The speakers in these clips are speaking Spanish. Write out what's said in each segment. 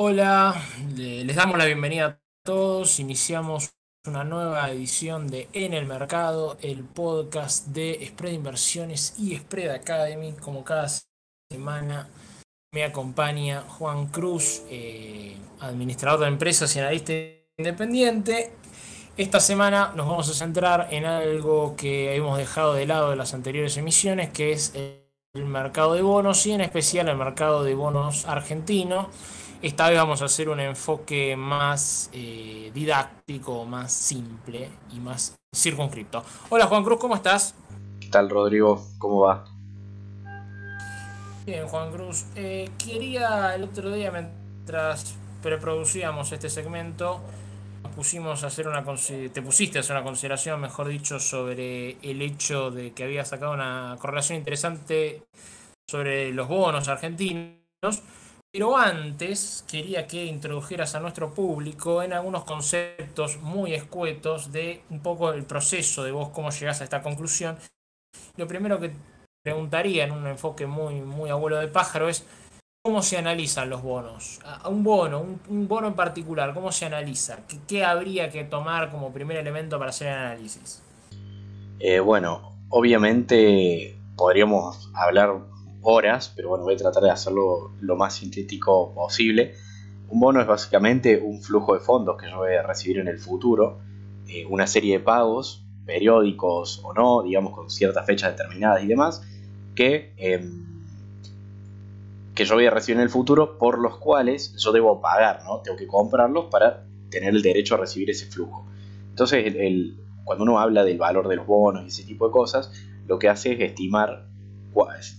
Hola, les damos la bienvenida a todos. Iniciamos una nueva edición de En el Mercado, el podcast de Spread Inversiones y Spread Academy. Como cada semana me acompaña Juan Cruz, eh, administrador de empresas y analista independiente. Esta semana nos vamos a centrar en algo que hemos dejado de lado de las anteriores emisiones, que es el mercado de bonos y en especial el mercado de bonos argentino esta vez vamos a hacer un enfoque más eh, didáctico, más simple y más circunscripto. Hola Juan Cruz, ¿cómo estás? ¿Qué tal Rodrigo? ¿Cómo va? Bien, Juan Cruz. Eh, quería el otro día, mientras preproducíamos este segmento, pusimos a hacer una te pusiste a hacer una consideración, mejor dicho, sobre el hecho de que había sacado una correlación interesante sobre los bonos argentinos. Pero antes quería que introdujeras a nuestro público en algunos conceptos muy escuetos de un poco el proceso de vos, cómo llegás a esta conclusión. Lo primero que preguntaría en un enfoque muy, muy abuelo de pájaro es cómo se analizan los bonos. Un bono, un, bono en particular, ¿cómo se analiza? ¿Qué, habría que tomar como primer elemento para hacer el análisis? Eh, bueno, obviamente podríamos hablar horas, pero bueno, voy a tratar de hacerlo lo más sintético posible. Un bono es básicamente un flujo de fondos que yo voy a recibir en el futuro, eh, una serie de pagos, periódicos o no, digamos con ciertas fechas determinadas y demás, que, em, que yo voy a recibir en el futuro, por los cuales yo debo pagar, ¿no? Tengo que comprarlos para tener el derecho a recibir ese flujo. Entonces, cuando uno habla del valor de los bonos y ese tipo de cosas, lo que hace es estimar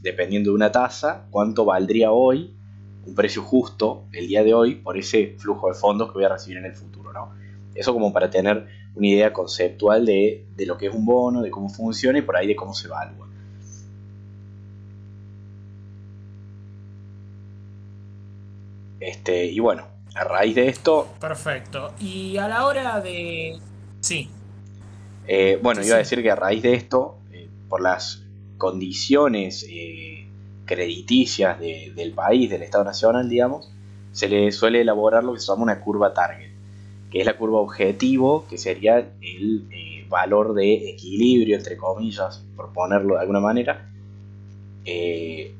dependiendo de una tasa, cuánto valdría hoy un precio justo el día de hoy por ese flujo de fondos que voy a recibir en el futuro. ¿no? Eso como para tener una idea conceptual de, lo que es un bono, de cómo funciona y por ahí de cómo se evalúa. Este, y bueno, a raíz de esto... Perfecto. Y a la hora de... Sí. Eh, bueno, iba a decir que a raíz de esto, eh, por las condiciones eh, crediticias del país, del Estado Nacional, digamos, se le suele elaborar lo que se llama una curva target, que es la curva objetivo, que sería el eh, valor de equilibrio, entre comillas, por ponerlo de alguna manera, eh,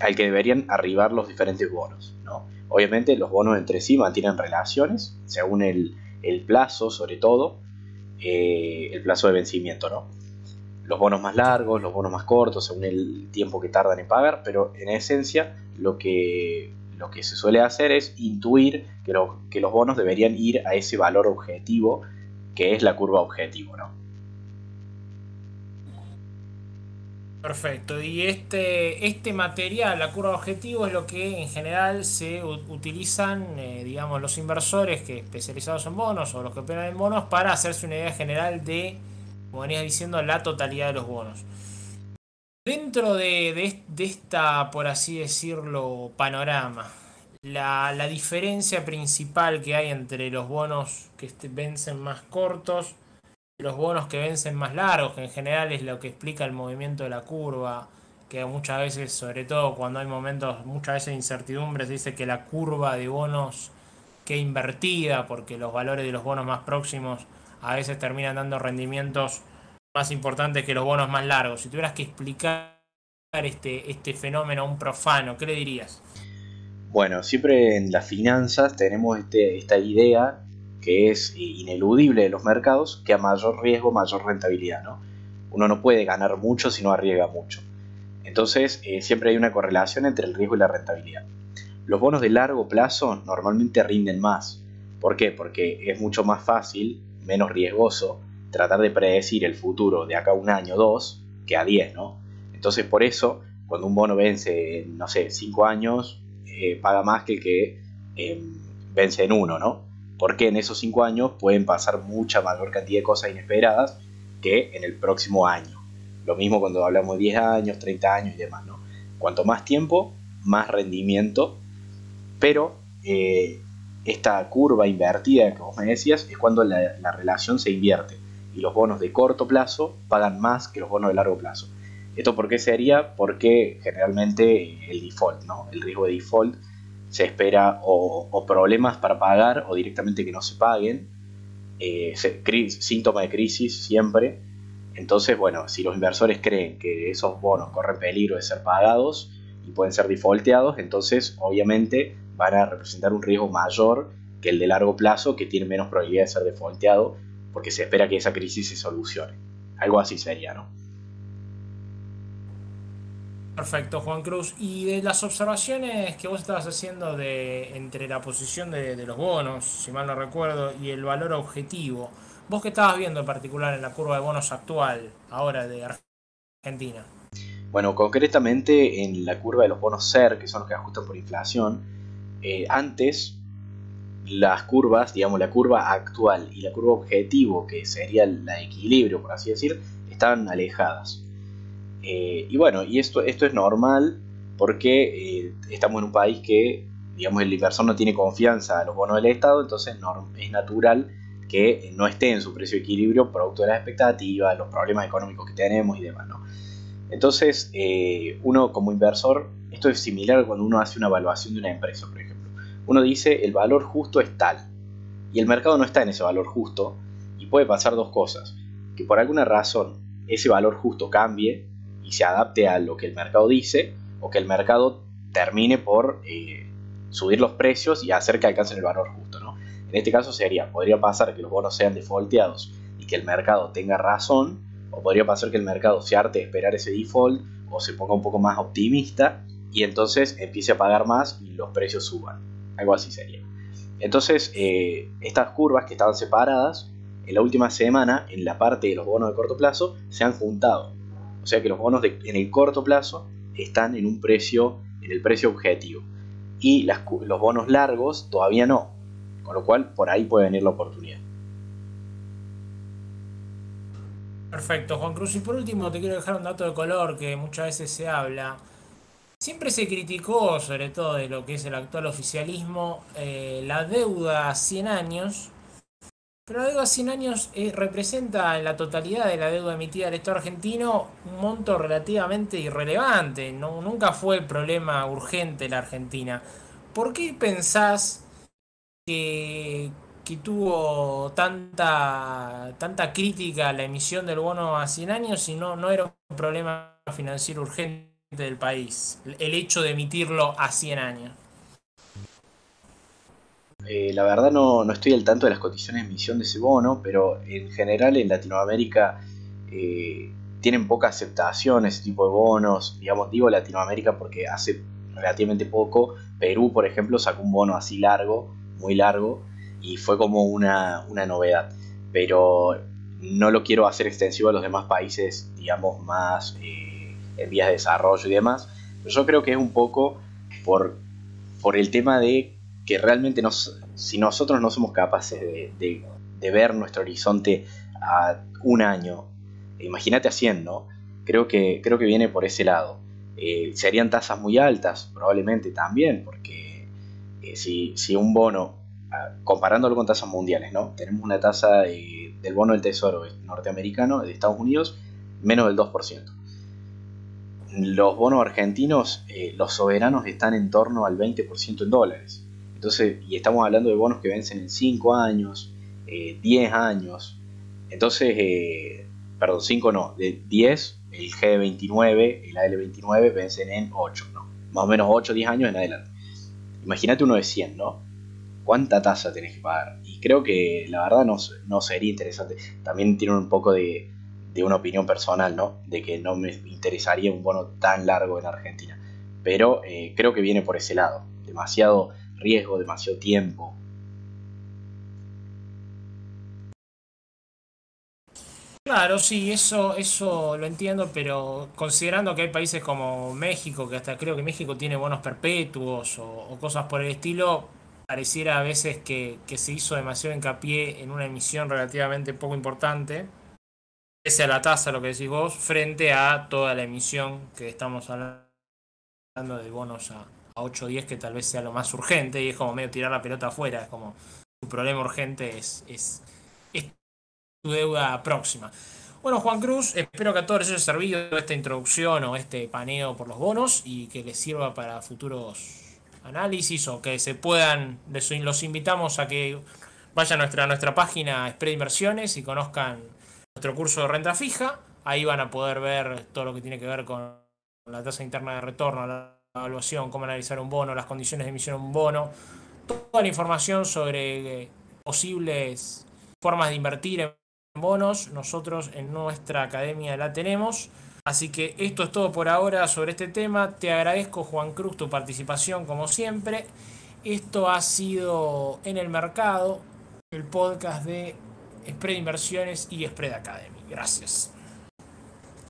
al que deberían arribar los diferentes bonos. ¿no? Obviamente los bonos entre sí mantienen relaciones, según el, el plazo sobre todo, el plazo de vencimiento. ¿no? Los bonos más largos, los bonos más cortos, según el tiempo que tardan en pagar, pero en esencia lo que, lo que se suele hacer es intuir que, que los bonos deberían ir a ese valor objetivo que es la curva objetivo, ¿no? Perfecto. Y este, este material, la curva objetivo, es lo que en general se utilizan, eh, digamos, los inversores que especializados en bonos o los que operan en bonos para hacerse una idea general de como venías diciendo, la totalidad de los bonos. Dentro de, esta, por así decirlo, panorama, la, diferencia principal que hay entre los bonos que este, vencen más cortos y los bonos que vencen más largos, que en general es lo que explica el movimiento de la curva, que muchas veces, sobre todo cuando hay momentos, muchas veces de incertidumbre, se dice que la curva de bonos queda invertida porque los valores de los bonos más próximos a veces terminan dando rendimientos más importantes que los bonos más largos. Si tuvieras que explicar este, este fenómeno a un profano, ¿qué le dirías? Bueno, siempre en las finanzas tenemos este, esta idea que es ineludible de los mercados, que a mayor riesgo, mayor rentabilidad. ¿no? Uno no puede ganar mucho si no arriesga mucho. Entonces, eh, siempre hay una correlación entre el riesgo y la rentabilidad. Los bonos de largo plazo normalmente rinden más. ¿Por qué? Porque es mucho más fácil menos riesgoso tratar de predecir el futuro de acá a un año o dos que a 10, ¿no? Entonces por eso, cuando un bono vence, no sé, 5 años, eh, paga más que el que em, vence en uno, ¿no? Porque en esos 5 años pueden pasar mucha mayor cantidad de cosas inesperadas que en el próximo año. Lo mismo cuando hablamos de 10 años, 30 años y demás, ¿no? Cuanto más tiempo, más rendimiento, pero eh, esta curva invertida que vos me decías es cuando la, relación se invierte y los bonos de corto plazo pagan más que los bonos de largo plazo. ¿Esto por qué sería? Porque generalmente el default, ¿no? el riesgo de default se espera o, problemas para pagar o directamente que no se paguen, eh, síntoma de crisis siempre. Entonces, bueno, si los inversores creen que esos bonos corren peligro de ser pagados y pueden ser defaulteados, entonces obviamente van a representar un riesgo mayor que el de largo plazo que tiene menos probabilidad de ser defaulteado porque se espera que esa crisis se solucione. Algo así sería, ¿no? Perfecto, Juan Cruz. Y de las observaciones que vos estabas haciendo de entre la posición de, los bonos, si mal no recuerdo, y el valor objetivo, vos qué estabas viendo en particular en la curva de bonos actual, ahora de Argentina. Bueno, concretamente en la curva de los bonos SER, que son los que ajustan por inflación, eh, antes las curvas, digamos la curva actual y la curva objetivo, que sería el equilibrio, por así decir, estaban alejadas. Eh, y bueno, y esto, esto es normal porque eh, estamos en un país que, digamos, el inversor no tiene confianza a los bonos del Estado, entonces es natural que no esté en su precio de equilibrio producto de las expectativas, los problemas económicos que tenemos y demás, ¿no? Entonces, uno como inversor, esto es similar cuando uno hace una evaluación de una empresa, por ejemplo. Uno dice el valor justo es tal, y el mercado no está en ese valor justo, y puede pasar dos cosas, que por alguna razón ese valor justo cambie y se adapte a lo que el mercado dice, o que el mercado termine por eh, subir los precios y hacer que alcancen el valor justo. ¿no? En este caso sería, podría pasar que los bonos sean defaulteados y que el mercado tenga razón, o podría pasar que el mercado se arte de esperar ese default o se ponga un poco más optimista y entonces empiece a pagar más y los precios suban. Algo así sería. Entonces, eh, estas curvas que estaban separadas, en la última semana, en la parte de los bonos de corto plazo, se han juntado. O sea que los bonos en el corto plazo están en un precio, en el precio objetivo. Y los bonos largos todavía no. Con lo cual por ahí puede venir la oportunidad. Perfecto, Juan Cruz. Y por último te quiero dejar un dato de color que muchas veces se habla. Siempre se criticó, sobre todo de lo que es el actual oficialismo, eh, la deuda a 100 años pero la deuda a 100 años eh, representa en la totalidad de la deuda emitida del Estado argentino un monto relativamente irrelevante. No, nunca fue el problema urgente la Argentina. ¿Por qué pensás que, que tuvo tanta, tanta crítica la emisión del bono a 100 años si no, no era un problema financiero urgente del país? El hecho de emitirlo a 100 años. Eh, la verdad no, estoy al tanto de las condiciones de emisión de ese bono, pero en general en Latinoamérica eh, tienen poca aceptación ese tipo de bonos. Digamos, digo Latinoamérica porque hace relativamente poco Perú, por ejemplo, sacó un bono así largo, muy largo, y fue como una, novedad. Pero no lo quiero hacer extensivo a los demás países, digamos, más eh, en vías de desarrollo y demás. Pero yo creo que es un poco por, por el tema de que realmente nos, si nosotros no somos capaces de, ver nuestro horizonte a un año, imagínate haciendo, creo que, creo que viene por ese lado. Eh, serían tasas muy altas, probablemente también, porque eh, si, un bono, comparándolo con tasas mundiales, ¿no? tenemos una tasa del bono del tesoro norteamericano de Estados Unidos menos del 2% los bonos argentinos, eh, los soberanos están en torno al 20% en dólares. Entonces, y estamos hablando de bonos que vencen en 5 años, 10 eh, años. Entonces, eh, perdón, 5 no, de 10, el G29, el AL29 vencen en 8, ¿no? Más o menos 8 10 años en adelante. Imagínate uno de 100, ¿no? ¿Cuánta tasa tenés que pagar? Y creo que la verdad no, no sería interesante. También tiene un poco de, de una opinión personal, ¿no? De que no me interesaría un bono tan largo en Argentina. Pero eh, creo que viene por ese lado. Demasiado riesgo, demasiado tiempo. Claro, sí, eso, eso lo entiendo, pero considerando que hay países como México, que hasta creo que México tiene bonos perpetuos o, cosas por el estilo, pareciera a veces que, se hizo demasiado hincapié en una emisión relativamente poco importante, pese a la tasa, lo que decís vos, frente a toda la emisión que estamos hablando de bonos a, a 8 o 10 que tal vez sea lo más urgente y es como medio tirar la pelota afuera, es como su problema urgente es, es, tu deuda próxima. Bueno, Juan Cruz, espero que a todos les haya servido esta introducción o este paneo por los bonos y que les sirva para futuros análisis o que se puedan, los invitamos a que vayan a nuestra, nuestra página Spread Inversiones y conozcan nuestro curso de renta fija. Ahí van a poder ver todo lo que tiene que ver con la tasa interna de retorno, la evaluación, cómo analizar un bono, las condiciones de emisión de un bono, toda la información sobre eh, posibles formas de invertir en bonos. Nosotros en nuestra academia la tenemos. Así que esto es todo por ahora sobre este tema. Te agradezco Juan Cruz tu participación como siempre. Esto ha sido en el mercado, el podcast de Spread Inversiones y Spread Academy. Gracias.